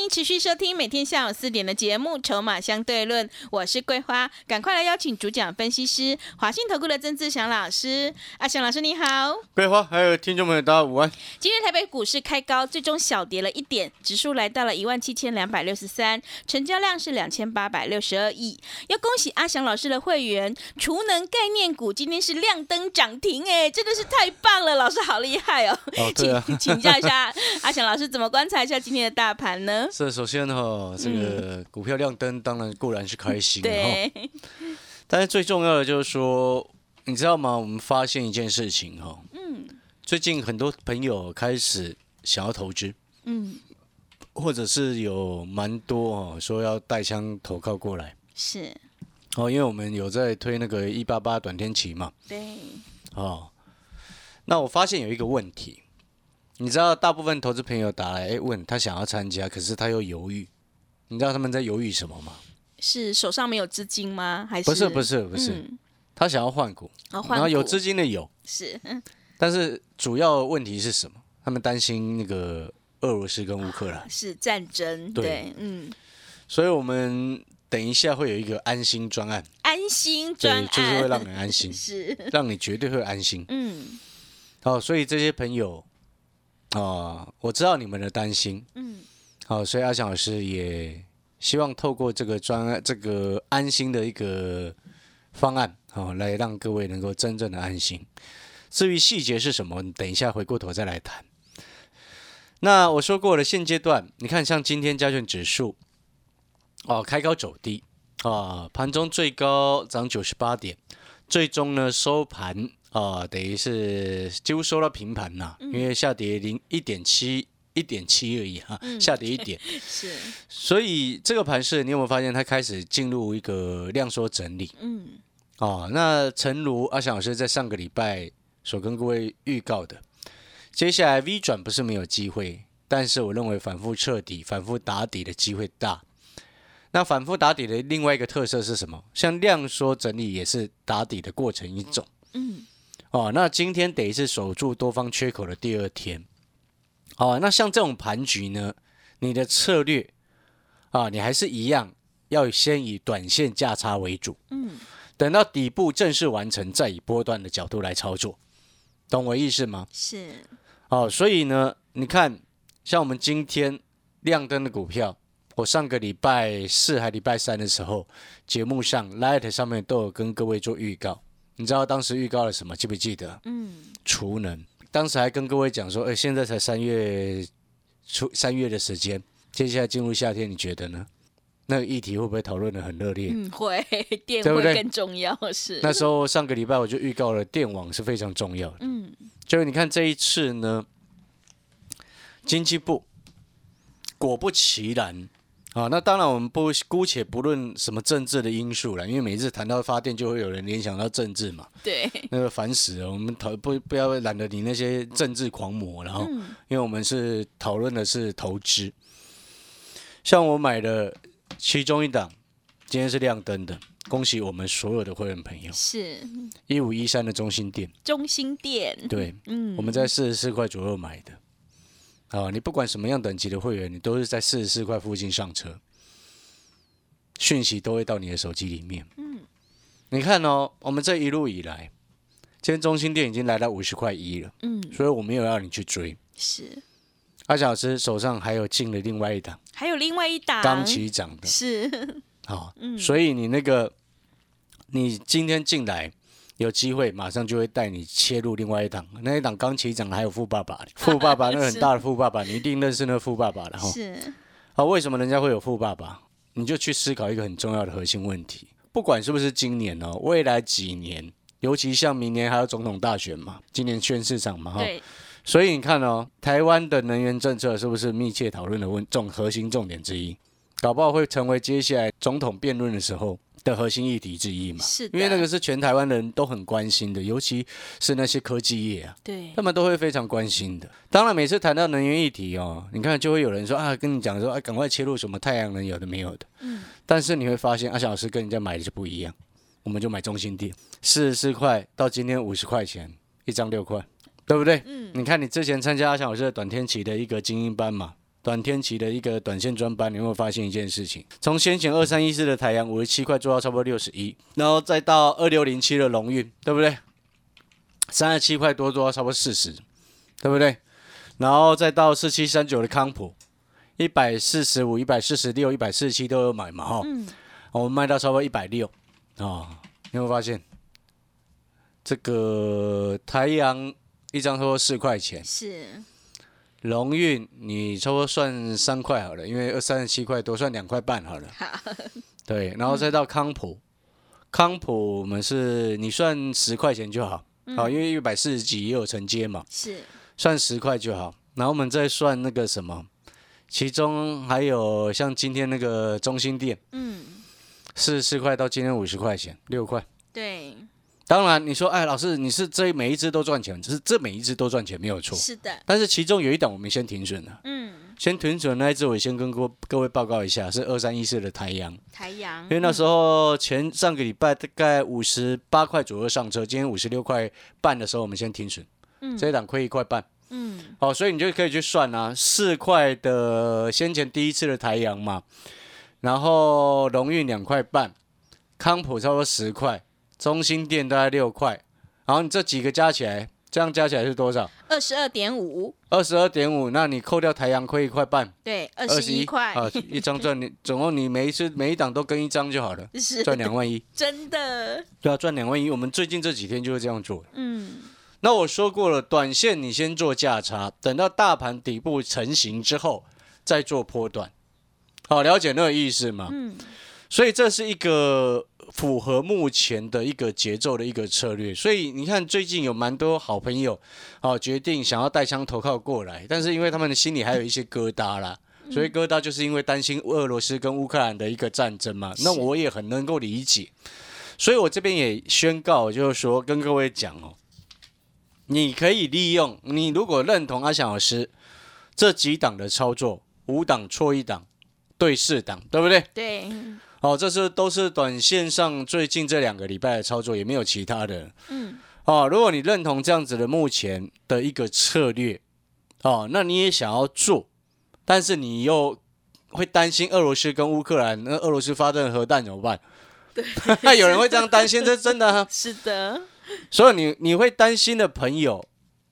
欢迎持续收听每天下午四点的节目《筹码相对论》，我是桂花，赶快来邀请主讲分析师华信投顾的曾志祥老师。阿祥老师你好，桂花还有听众朋友大家午安。今天台北股市开高，最终小跌了一点，指数来到了一万七千两百六十三，成交量是两千八百六十二亿。要恭喜阿祥老师的会员，储能概念股今天是亮灯涨停，哎，真的是太棒了，老师好厉害哦。哦，啊，请请教一下阿祥老师，怎么观察一下今天的大盘呢？是首先哈，这个股票亮灯，当然固然是开心的哈。对，但是最重要的就是说，你知道吗？我们发现一件事情哈，嗯。最近很多朋友开始想要投资，嗯，或者是有蛮多哦说要带枪投靠过来。是，哦，因为我们有在推那个一八八短天期嘛，对，哦，那我发现有一个问题，你知道大部分投资朋友打来哎问他想要参加，可是他又犹豫，你知道他们在犹豫什么吗？是手上没有资金吗？还是？不是不是不是，嗯。他想要换股，哦，换股。然后有资金的有，是，嗯但是主要问题是什么？他们担心那个俄罗斯跟乌克兰，是战争，对。对，嗯，所以我们等一下会有一个安心专案，安心专，案，就是会让人安心，是，让你绝对会安心。嗯。好，所以这些朋友啊、我知道你们的担心，嗯，好，所以阿翔老师也希望透过这个专案，这个安心的一个方案，好、来让各位能够真正的安心。至于细节是什么，你等一下回过头再来谈。那我说过了，现阶段你看，像今天加权指数哦开高走低啊，盘中最高涨九十八点，最终呢收盘啊，等于是几乎收到平盘呐、因为下跌零一点七一点七而已哈、下跌一点，是，所以这个盘势你有没有发现它开始进入一个量缩整理？嗯哦，那诚如阿翔老师在上个礼拜所跟各位预告的，接下来 V 转不是没有机会，但是我认为反复彻底、反复打底的机会大。那反复打底的另外一个特色是什么？像量缩整理也是打底的过程一种。嗯哦，那今天得是守住多方缺口的第二天。哦，那像这种盘局呢，你的策略啊，你还是一样，要先以短线价差为主。嗯，等到底部正式完成，再以波段的角度来操作，懂我意思吗？是，哦，所以呢，你看，像我们今天亮灯的股票，我上个礼拜四还礼拜三的时候，节目上 Light 上面都有跟各位做预告。你知道当时预告了什么？记不记得？嗯储能。当时还跟各位讲说，哎，现在才三月初三月的时间，接下来进入夏天，你觉得呢？那个议题会不会讨论的很热烈？嗯，会 电会更重要，是，那时候上个礼拜我就预告了电网是非常重要的。嗯就是你看这一次呢，经济部果不其然啊，那当然我们不姑且不论什么政治的因素了，因为每次谈到发电就会有人联想到政治嘛，对，那个烦死了。我们讨不不要懒得理那些政治狂魔，然后嗯因为我们是讨论的是投资，像我买的其中一档，今天是亮灯的，恭喜我们所有的会员朋友，是一五一三的中心店。中心店，对，嗯，我们在四十四块左右买的。啊，你不管什么样等级的会员，你都是在四十四块附近上车，讯息都会到你的手机里面。嗯，你看哦，我们这一路以来，今天中心店已经来到五十块一了，嗯所以我没有要你去追。是，阿小老师手上还有进了另外一档还有另外一档刚起涨的，是，好、嗯所以你那个你今天进来有机会，马上就会带你切入另外一档，那一档刚起涨的还有富爸爸，富爸爸 那个很大的富爸爸，你一定认识那个富爸爸的哈。是，好，为什么人家会有富爸爸？你就去思考一个很重要的核心问题，不管是不是今年哦，未来几年，尤其像明年还有总统大选嘛，今年宣市长嘛哈，对，所以你看哦，台湾的能源政策是不是密切讨论的问重核心重点之一？搞不好会成为接下来总统辩论的时候的核心议题之一嘛。是的因为那个是全台湾人都很关心的，尤其是那些科技业啊，对他们都会非常关心的。当然，每次谈到能源议题哦，你看就会有人说啊，跟你讲说啊，赶快切入什么太阳能有的没有的。嗯，但是你会发现，阿翔老师跟人家买的就不一样，我们就买中心店，四十四块到今天五十块钱一张六块，对不对？嗯你看你之前参加阿翔老师的短天期的一个精英班嘛，短天期的一个短线专班，你有没有发现一件事情？从先前二三一四的太阳五十七块做到差不多六十一，然后再到二六零七的龙运，对不对？三十七块多做到差不多四十，对不对？然后再到四七三九的康普，一百四十五、一百四十六、一百四十七都有买嘛，哈、嗯，我们卖到差不多一百六啊，你有没有发现？这个太阳一张差不多四块钱，是龙运你差不多算三块好了，因为二三十七块多，算两块半好了。好，对，然后再到康普，康普我们是你算十块钱就好，好，因为一百四十几也有承接嘛，是算十块就好。然后我们再算那个什么，其中还有像今天那个中心店，嗯，四十四块到今天五十块钱，六块。对，当然，你说，哎，老师，你是这每一只都赚钱，只是这每一只都赚钱没有错。是的，但是其中有一档我们先停损了，嗯，先停损那一只，我先跟各各位报告一下，是二三一四的台阳，台阳，因为那时候前上个礼拜大概五十八块左右上车，今天五十六块半的时候，我们先停损，嗯。这一档亏一块半，嗯，好，所以你就可以去算啊，四块的先前第一次的台阳嘛，然后龙运两块半，康普差不多十块，中心店大概六块，然后你这几个加起来，这样加起来是多少？二十二点五，二十二点五，那你扣掉太阳亏一块半，对，二二十一块，啊，一张赚你总共你每一次每一档都跟一张就好了，是赚两万一，真的，对啊，赚两万一。我们最近这几天就是这样做。嗯，那我说过了，短线你先做价差，等到大盘底部成型之后再做波段。好，了解那个意思吗？嗯，所以这是一个符合目前的一个节奏的一个策略。所以你看，最近有蛮多好朋友，哦，决定想要带枪投靠过来，但是因为他们的心里还有一些疙瘩啦。所以疙瘩就是因为担心俄罗斯跟乌克兰的一个战争嘛，那我也很能够理解。所以我这边也宣告，就是说跟各位讲哦，你可以利用你如果认同阿翔老师这几档的操作，五档错一档，对四档，对不对？对，哦，这是都是短线上最近这两个礼拜的操作，也没有其他的。嗯，哦，如果你认同这样子的目前的一个策略，哦，那你也想要做，但是你又会担心俄罗斯跟乌克兰，那俄罗斯发射核弹怎么办？对，有人会这样担心，这是真的、啊。是的，所以你你会担心的朋友，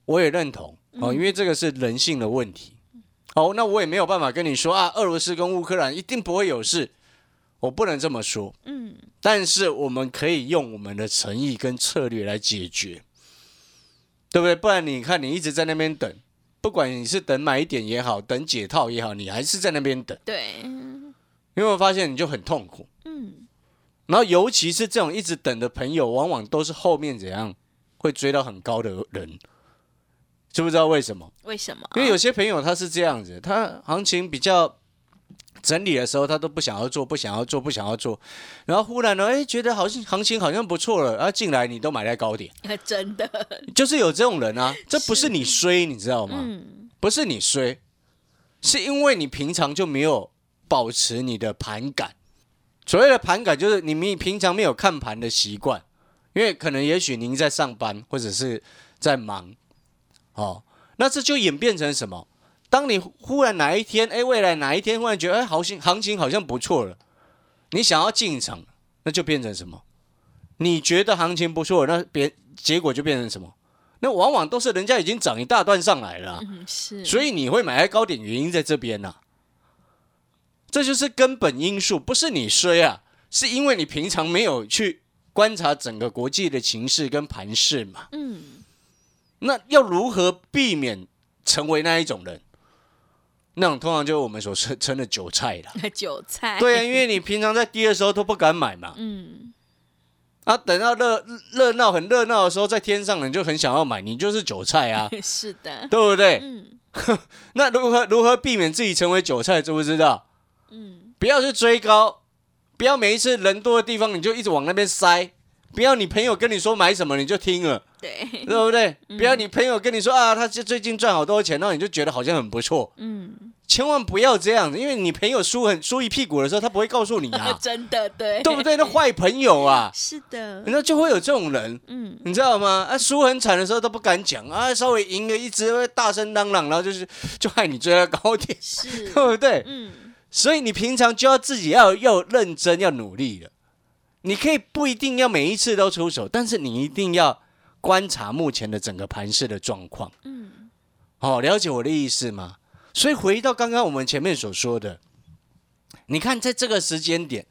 我也认同哦，因为这个是人性的问题。好，那我也没有办法跟你说啊，俄罗斯跟乌克兰一定不会有事，我不能这么说。嗯，但是我们可以用我们的诚意跟策略来解决，对不对？不然你看你一直在那边等，不管你是等买一点也好，等解套也好，你还是在那边等，对，你有没有发现你就很痛苦？嗯，然后尤其是这种一直等的朋友，往往都是后面怎样会追到很高的人，知不知道为什么？为什么？因为有些朋友他是这样子，他行情比较整理的时候，他都不想要做，不想要做，不想要做，然后忽然呢，哎，觉得好像行情好像不错了，然后进来你都买在高点，真的，就是有这种人啊，这不是你衰，你知道吗？嗯，不是你衰，是因为你平常就没有保持你的盘感。所谓的盘感，就是你们平常没有看盘的习惯，因为可能也许您在上班或者是在忙，哦，那这就演变成什么？当你忽然哪一天，哎，未来哪一天忽然觉得，哎，行情行情好像不错了，你想要进场，那就变成什么？你觉得行情不错，那别结果就变成什么？那往往都是人家已经涨一大段上来了啊、嗯，是，所以你会买在高点，原因在这边呐、这就是根本因素，不是你衰啊，是因为你平常没有去观察整个国际的情势跟盘势嘛。嗯，那要如何避免成为那一种人？那种通常就是我们所称称的韭菜啦。韭菜，对啊，因为你平常在低的时候都不敢买嘛，嗯，啊，等到热热闹很热闹的时候，在天上你就很想要买，你就是韭菜啊，是的，对不对？嗯。那如何如何避免自己成为韭菜，知不知道？嗯，不要去追高，不要每一次人多的地方你就一直往那边塞，不要你朋友跟你说买什么你就听了，对，对不对？不要你朋友跟你说啊，他最最近赚好多钱，然后你就觉得好像很不错，嗯，千万不要这样子，因为你朋友输很输一屁股的时候，他不会告诉你啊，真的对，对不对？那坏朋友啊，是的，那就会有这种人，嗯，你知道吗？啊，输很惨的时候都不敢讲啊，稍微赢了一直会大声嚷嚷，然后就是 就害你追到高点，是，对不对？嗯，所以你平常就要自己要要认真要努力了。你可以不一定要每一次都出手，但是你一定要观察目前的整个盘势的状况。嗯，哦，了解我的意思吗？所以回到刚刚我们前面所说的，你看在这个时间点，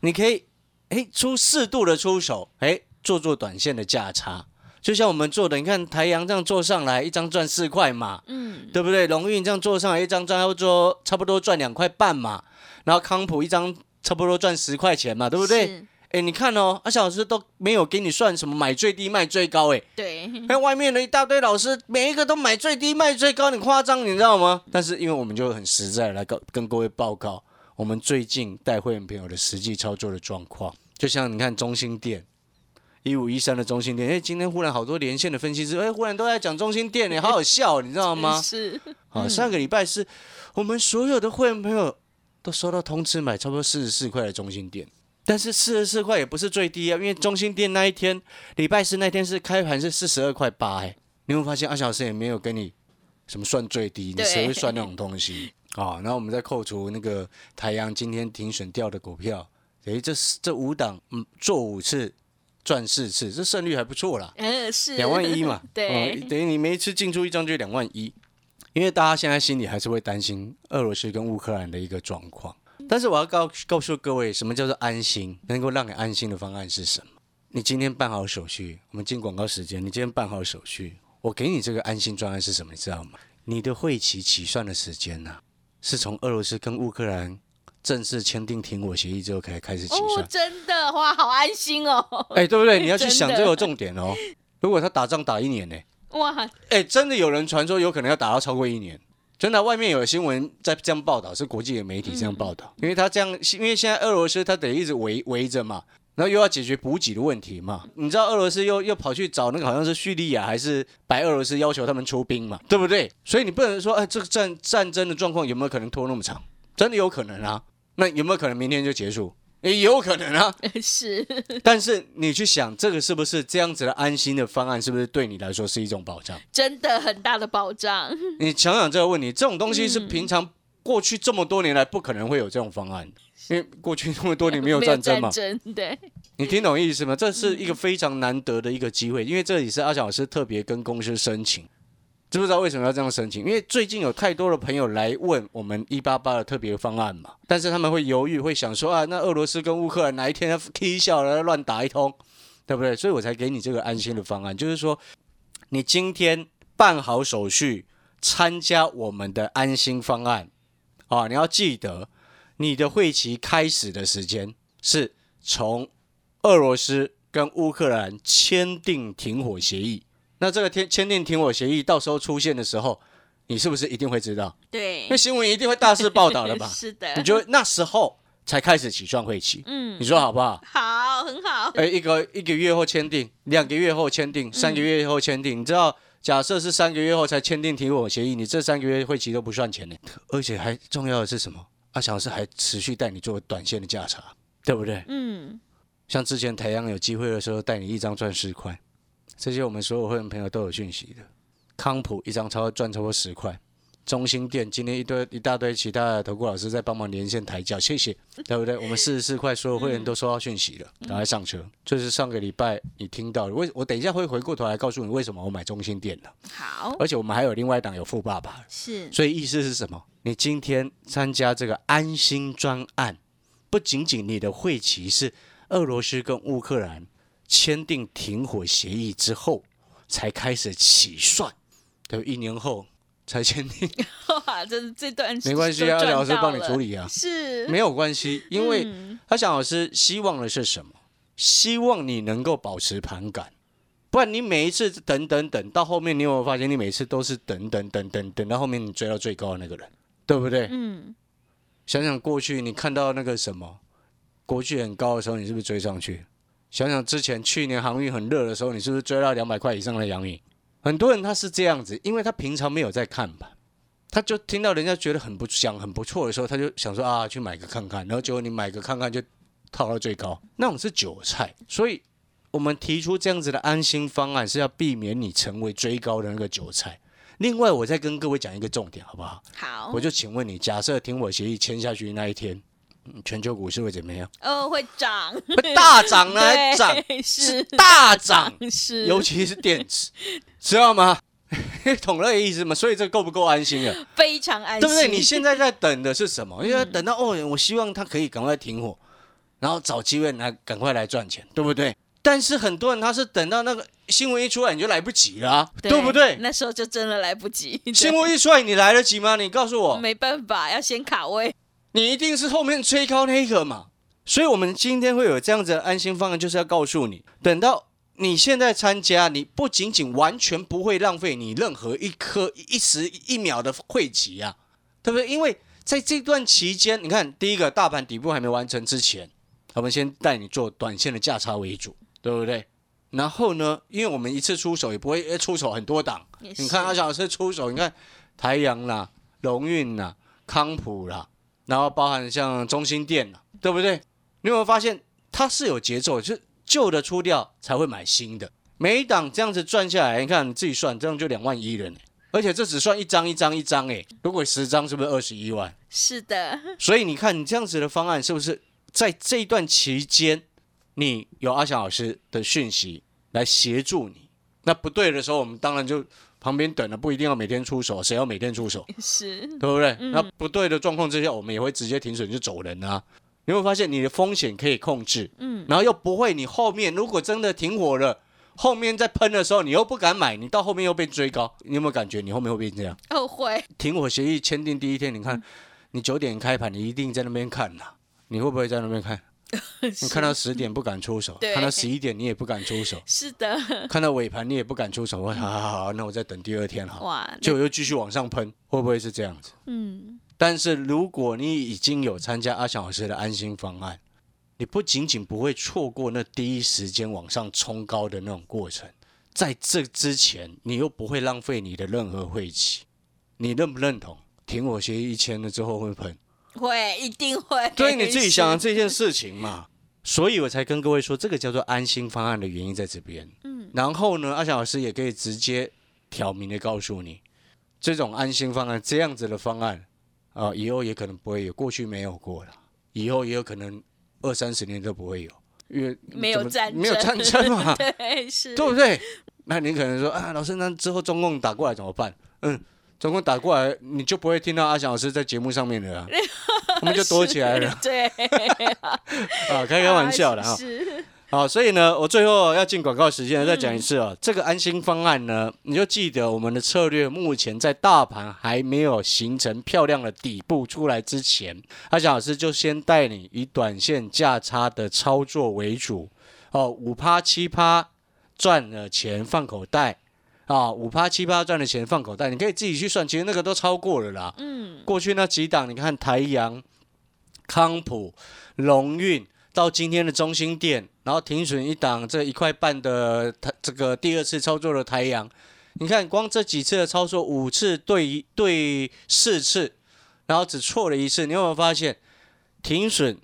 你可以哎出适度的出手，哎做做短线的价差，就像我们做的，你看台阳这样做上来，一张赚四块嘛，嗯，对不对？龙运这样做上来，一张赚要做差不多赚两块半嘛，然后康普一张差不多赚十块钱嘛，对不对？是？哎，你看哦，阿小老师都没有给你算什么买最低卖最高，哎。对，哎，外面的一大堆老师，每一个都买最低卖最高，你夸张，你知道吗？但是因为我们就很实在来告跟各位报告，我们最近带会员朋友的实际操作的状况，就像你看中心店。一五一三的中心店，哎，今天忽然好多连线的分析师，哎，忽然都在讲中心店，哎，好好笑，你知道吗？是，啊，上个礼拜是我们所有的会员朋友都收到通知买差不多四十四块的中心店，但是四十四块也不是最低啊，因为中心店那一天礼拜四那天是开盘是四十二块八，哎，你会发现阿小师也没有跟你什么算最低，你谁会算那种东西啊？然后我们再扣除那个台阳今天停损掉的股票，诶，这这五档嗯做五次赚四次，这胜率还不错啦。嗯，是两万一嘛，对哦等于你每一次进出一张就两万一，因为大家现在心里还是会担心俄罗斯跟乌克兰的一个状况。但是我要告告诉各位，什么叫做安心？能够让你安心的方案是什么？你今天办好手续，我们进广告时间，你今天办好手续，我给你这个安心专案是什么？你知道吗？你的会期起算的时间呢、是从俄罗斯跟乌克兰正式签订停火协议之后开开始起哦，算。真的哇，好安心哦，哎、对不对？你要去想这个 重点哦。如果他打仗打一年呢、哇，哎、真的有人传说有可能要打到超过一年，真的，外面有新闻在这样报道，是国际的媒体这样报道，因为他这样，因为现在俄罗斯他得一直围围着嘛，然后又要解决补给的问题嘛，你知道俄罗斯又又跑去找那个好像是叙利亚还是白俄罗斯要求他们出兵嘛，对不对？所以你不能说，哎、这个战战争的状况有没有可能拖那么长？真的有可能啊，那有没有可能明天就结束？也有可能啊，是，但是你去想，这个是不是这样子的安心的方案，是不是对你来说是一种保障？真的很大的保障，你想想这个问题，这种东西是平常过去这么多年来不可能会有这种方案。的，因为过去这么多年没有战争嘛。对，你听懂意思吗？这是一个非常难得的一个机会，因为这里是阿小老师特别跟公司申请，知不知道为什么要这样申请？因为最近有太多的朋友来问我们一八八的特别方案嘛，但是他们会犹豫，会想说啊，那俄罗斯跟乌克兰哪一天要 K 笑了乱打一通，对不对？所以我才给你这个安心的方案，就是说你今天办好手续，参加我们的安心方案啊，你要记得你的会期开始的时间是从俄罗斯跟乌克兰签订停火协议。那这个签签订停火协议到时候出现的时候，你是不是一定会知道？对因为，新闻一定会大肆报道的吧？是的，你就那时候才开始起算会期，嗯你，说好不好？好，很好，哎，一个一个月后签订，两个月后签订，三个月后签订。你知道，假设是三个月后才签订停火协议，你这三个月会期都不算钱呢。而且还重要的是什么？阿强是还持续带你做短线的价差，对不对？嗯，像之前台阳有机会的时候，带你一张赚十块，这些我们所有会员朋友都有讯息的。康普一张超赚超过十块，中心店今天一堆一大堆其他的投顾老师在帮忙连线抬轿，谢谢，对不对？我们四十四块，所有会员都收到讯息了，赶快上车。这是上个礼拜你听到的，为我等一下会回过头来告诉你为什么我买中心店的，好，而且我们还有另外一档有富爸爸，是，所以意思是什么？你今天参加这个安心专案，不仅仅你的会期是俄罗斯跟乌克兰签订停火协议之后才开始起算，对，一年后才签订，哇，这是这段没关系啊，老师帮你处理啊，是，没有关系，因为嗯他想老师希望的是什么？希望你能够保持盘感。不然你每一次等等等到后面，你有没有发现你每次都是等等等等等到后面你追到最高的那个人，对不对？嗯，想想过去你看到那个什么国巨很高的时候，你是不是追上去？想想之前去年航运很热的时候，你是不是追到两百块以上的阳明？很多人他是这样子，因为他平常没有在看盘，他就听到人家觉得很不想很不错的时候，他就想说啊去买个看看，然后结果你买个看看就套到最高，那种是韭菜。所以我们提出这样子的安心方案，是要避免你成为追高的那个韭菜。另外，我再跟各位讲一个重点，好不好？好我，就请问你，假设停火协议签下去那一天，嗯全球股市会怎么样？哦，会涨，会大涨呢？涨？是是大涨，是，尤其是电子，知道吗？懂那个意思吗？所以这够不够安心啊？非常安心，对不对？你现在在等的是什么？因为等到哦，我希望他可以赶快停火，然后找机会来赶快来赚钱，对不对？但是很多人他是等到那个新闻一出来你就来不及了、啊，对不对？那时候就真的来不及，新闻一出来你来得及吗？你告诉我，没办法，要先卡位，你一定是后面追高那个嘛。所以，我们今天会有这样子的安心方案，就是要告诉你，等到你现在参加，你不仅仅完全不会浪费你任何一颗一时一秒的汇集啊，对不对？因为在这段期间，你看，第一个大盘底部还没完成之前，我们先带你做短线的价差为主，对不对？然后呢，因为我们一次出手也不会呃出手很多档，你看阿小老师出手，你看台阳啦、龙运啦、康普啦，然后包含像中心店，对不对？你有没有发现它是有节奏，就是旧的出掉才会买新的，每一档这样子赚下来，你看你自己算，这样就两万一了呢。而且这只算一张一张一张哎，如果十张是不是二十一万？是的，所以你看你这样子的方案是不是在这一段期间，你有阿翔老师的讯息来协助你？那不对的时候，我们当然就旁边等的，不一定要每天出手，谁要每天出手？是对不对？那不对的状况之下，我们也会直接停损就走人啊。你会发现你的风险可以控制，嗯，然后又不会，你后面如果真的停火了，后面在喷的时候，你又不敢买，你到后面又被追高，你有没有感觉你后面会变这样？哦会，停火协议签订第一天，你看你九点开盘，你一定在那边看呐，你会不会在那边看？你看到十点不敢出手，看到十一点你也不敢出手，是的，看到尾盘你也不敢出手，我好好好，那我再等第二天好，就又继续往上喷，会不会是这样子？嗯，但是如果你已经有参加阿翔老师的安心方案，你不仅仅不会错过那第一时间往上冲高的那种过程，在这之前，你又不会浪费你的任何晦气。你认不认同？停我协议一签了之后会喷，会一定会，对你自己想这件事情嘛。所以我才跟各位说，这个叫做安心方案的原因在这边。嗯，然后呢，阿翔老师也可以直接挑明的告诉你，这种安心方案这样子的方案啊、以后也可能不会有，过去没有过了，以后也有可能二三十年都不会有，因为没有战争，没有战争嘛，对，是，对不对？那你可能说啊，老师，那之后中共打过来怎么办？嗯，中共打过来，你就不会听到阿翔老师在节目上面了、啊，我们就躲起来了 对，啊，开开玩笑的啊。是，好，所以呢，我最后要进广告时间了，再讲一次哦。这个安心方案呢，你就记得我们的策略，目前在大盘还没有形成漂亮的底部出来之前，阿翔老师就先带你以短线价差的操作为主，哦，五趴七趴赚了钱放口袋。啊，五趴七趴赚的钱放口袋，你可以自己去算，其实那个都超过了啦。嗯，过去那几档，你看台阳、康普、龙运，到今天的中心店，然后停损一档，这一块半的台这个第二次操作的台阳，你看光这几次的操作，五次对一对四次，然后只错了一次，你有没有发现停损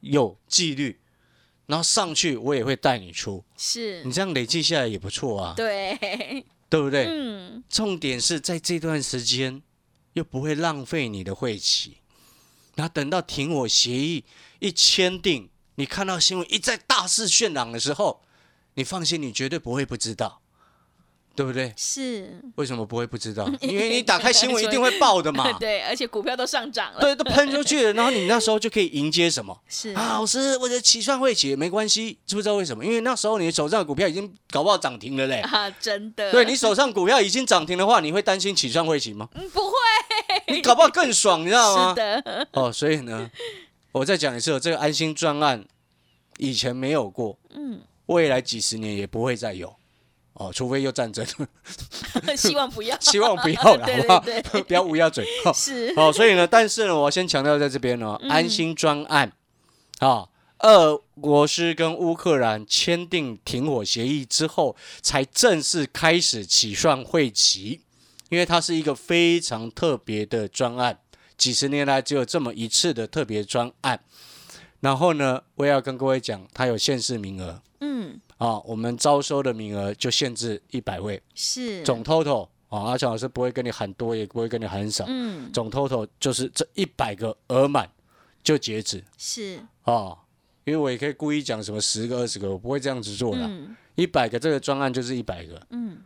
有纪律，然后上去我也会带你出，是。你，这样累计下来也不错啊，对，对不对？嗯，重点是在这段时间又不会浪费你的晦气，然后等到停火协议一签订，你看到新闻一再大肆渲染的时候，你放心，你绝对不会不知道，对不对？是，为什么不会不知道？因为你打开新闻一定会报的嘛，对，而且股票都上涨了，对，都喷出去了，然后你那时候就可以迎接什么？是，啊，老师，我的起算会起没关系，知不知道为什么？因为那时候你手上的股票已经搞不好涨停了嘞。啊，真的，对你手上股票已经涨停的话，你会担心起算会起吗？嗯，不会，你搞不好更爽，你知道吗？是的，哦，所以呢，我再讲一次哦，这个安心专案以前没有过，嗯，未来几十年也不会再有。哦，除非又战争，希望不要，希望不要了，好不好？不要乌鸦嘴。哦是，好，所以呢，但是呢，我要先强调在这边呢，嗯。安心专案。啊，俄罗斯跟乌克兰签订停火协议之后，才正式开始起算会期，因为它是一个非常特别的专案，几十年来只有这么一次的特别专案。然后呢，我也要跟各位讲，它有限制名额。嗯，啊，我们招收的名额就限制一百位，是，总 total 啊，阿强老师不会跟你喊多，也不会跟你喊少，嗯，总 total 就是这一百个额满就截止。是，哦，因为我也可以故意讲什么十个二十个，我不会这样子做的。嗯。一百个这个专案就是一百个。嗯，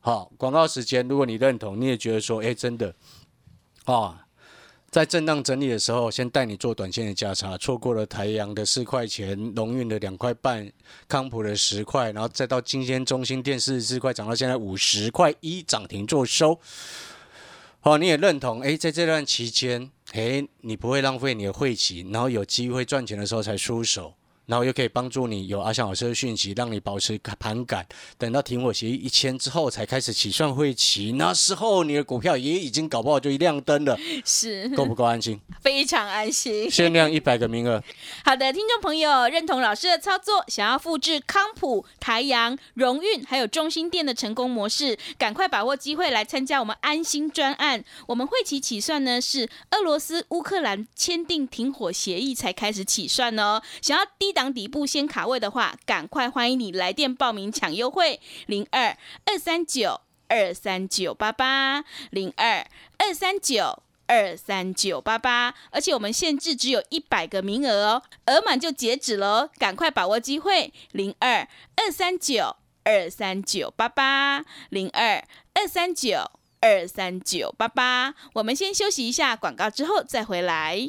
好，广告时间，如果你认同，你也觉得说，哎，真的，啊，在震荡整理的时候，先带你做短线的价差，错过了台阳的四块钱，龙运的两块半，康普的十块，然后再到今天中心电四十四块，涨到现在五十块一，涨停做收。好，你也认同，诶，在这段期间，诶，你不会浪费你的晦气，然后有机会赚钱的时候才出手。然后又可以帮助你有阿翔老师的讯息，让你保持盘感。等到停火协议一签之后，才开始起算会期，那时候你的股票也已经搞不好就一亮灯了，是，够不够安心？非常安心。限量一百个名额，好的，听众朋友，认同老师的操作，想要复制康普、台阳、荣运还有中心店的成功模式，赶快把握机会来参加我们安心专案。我们会期起算呢是俄罗斯、乌克兰签订停火协议才开始起算哦。想要低档当底部先卡位的话，赶快欢迎你来电报名抢优惠，零二二三九二三九八八零二二三九。二三九八八，而且我们限制只有一百个名额哦，额满就截止了哦，赶快把握机会，零二二三九二三九八八，零二二三九二三九八八。我们先休息一下广告，之后再回来。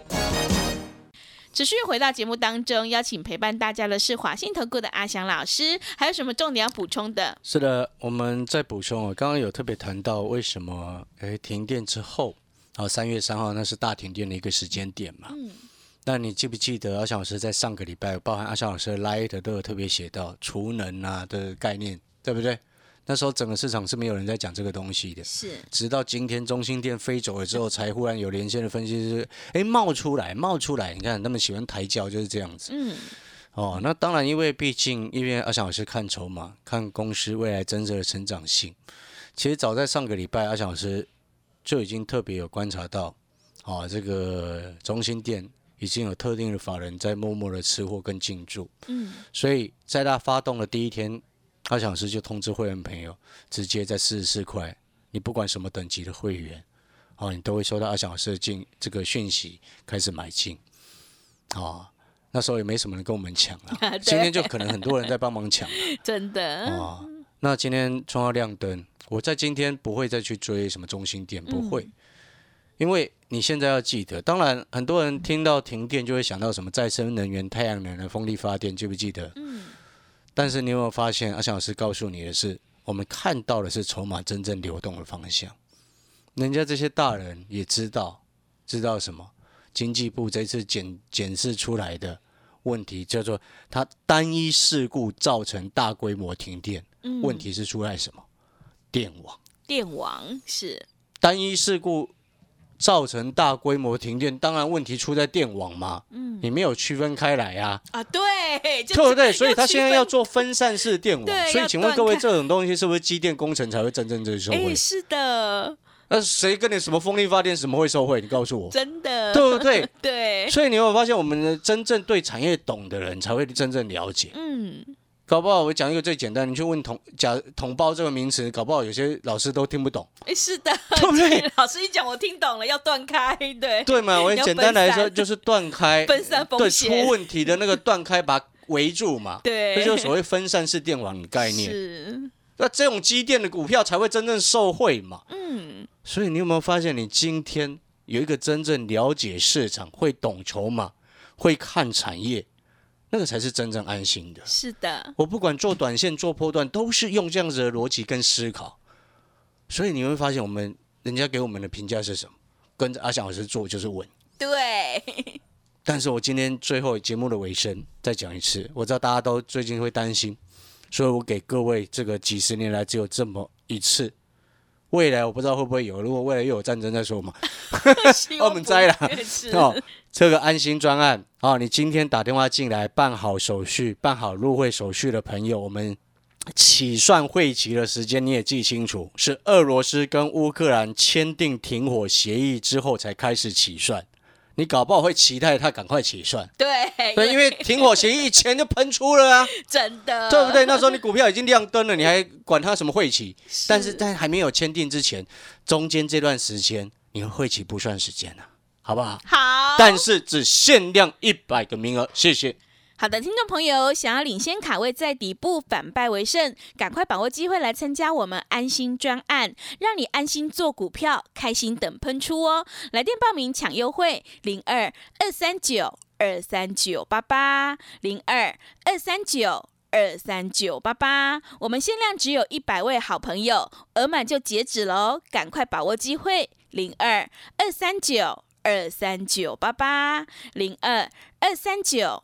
持续回到节目当中，邀请陪伴大家的是华信投顾的阿翔老师，还有什么重点要补充的？是的，我们再补充哦，刚刚有特别谈到为什么诶停电之后，啊三月三号那是大停电的一个时间点嘛。嗯，那你记不记得阿翔老师在上个礼拜，包含阿翔老师的 Light 都有特别写到储能啊的概念，对不对？那时候整个市场是没有人在讲这个东西的，是。直到今天中心店飞走了之后，才忽然有连线的分析师，哎冒出来，冒出来，你看他们喜欢抬轿就是这样子。嗯。哦，那当然，因为毕竟因为阿翔老师看筹码，看公司未来真正的成长性。其实早在上个礼拜，阿翔老师就已经特别有观察到，哦，这个中心店已经有特定的法人在默默的吃货跟进驻，嗯。所以在他发动的第一天，阿翔老师就通知会员朋友，直接在四十四块，你不管什么等级的会员，哦，你都会收到阿翔老师的进这个讯息，开始买进，哦。那时候也没什么人跟我们抢啊，今天就可能很多人在帮忙抢 真的，啊。那今天冲到亮灯，我在今天不会再去追什么中心点，不会，因为你现在要记得，当然很多人听到停电就会想到什么再生能源、太阳能的风力发电，记不记得？嗯但是你有没有发现，阿翔老师告诉你的是，我们看到的是筹码真正流动的方向。人家这些大人也知道，知道什么？经济部这次检检视出来的问题叫做，它单一事故造成大规模停电。嗯问题是出在什么？电网。电网是单一事故造成大规模停电，当然问题出在电网嘛。嗯你没有区分开来啊。啊，对，对不对？所以他现在要做分散式电网对。所以请问各位，这种东西是不是机电工程才会真正最受惠哎，？是的，那谁跟你什么风力发电什么会受惠？你告诉我，真的，对不对？对，所以你有没有发现，我们的真正对产业懂的人才会真正了解。嗯，搞不好我讲一个最简单，你去问同假同胞这个名词，搞不好有些老师都听不懂，哎，是的，对不对？老师一讲我听懂了，要断开，对，对嘛？我要简单来说就是断开，分散风对出问题的那个断开，把它围住嘛。对，这就是所谓分散式电网的概念。是，那这种积电的股票才会真正受惠嘛。嗯，所以你有没有发现，你今天有一个真正了解市场、会懂筹码、会看产业，那个才是真正安心的。是的，我不管做短线、做波段，都是用这样子的逻辑跟思考。所以你会发现，我们人家给我们的评价是什么？跟着阿翔老师做就是稳。对，但是我今天最后节目的尾声再讲一次，我知道大家都最近会担心，所以我给各位这个几十年来只有这么一次，未来我不知道会不会有，如果未来又有战争再说嘛。我们栽了 哦，这个安心专案哦，你今天打电话进来办好手续、办好入会手续的朋友，我们起算会期的时间你也记清楚，是俄罗斯跟乌克兰签订停火协议之后才开始起算。你搞不好会期待他赶快起算，对对，因为停火协议钱就喷出了啊，真的，对不对？那时候你股票已经亮灯了，你还管它什么会期？但是在还没有签订之前，中间这段时间，你会期不算时间啊，好不好？好，但是只限量一百个名额，谢谢。好的，听众朋友，想要领先卡位在底部，反败为胜，赶快把握机会来参加我们安心专案，让你安心做股票，开心等喷出哦！来电报名抢优惠，零二二三九二三九八八，零二二三九。二三九八八，我们限量只有一百位好朋友，额满就截止喽，赶快把握机会，零二二三九二三九八八，零二二三九。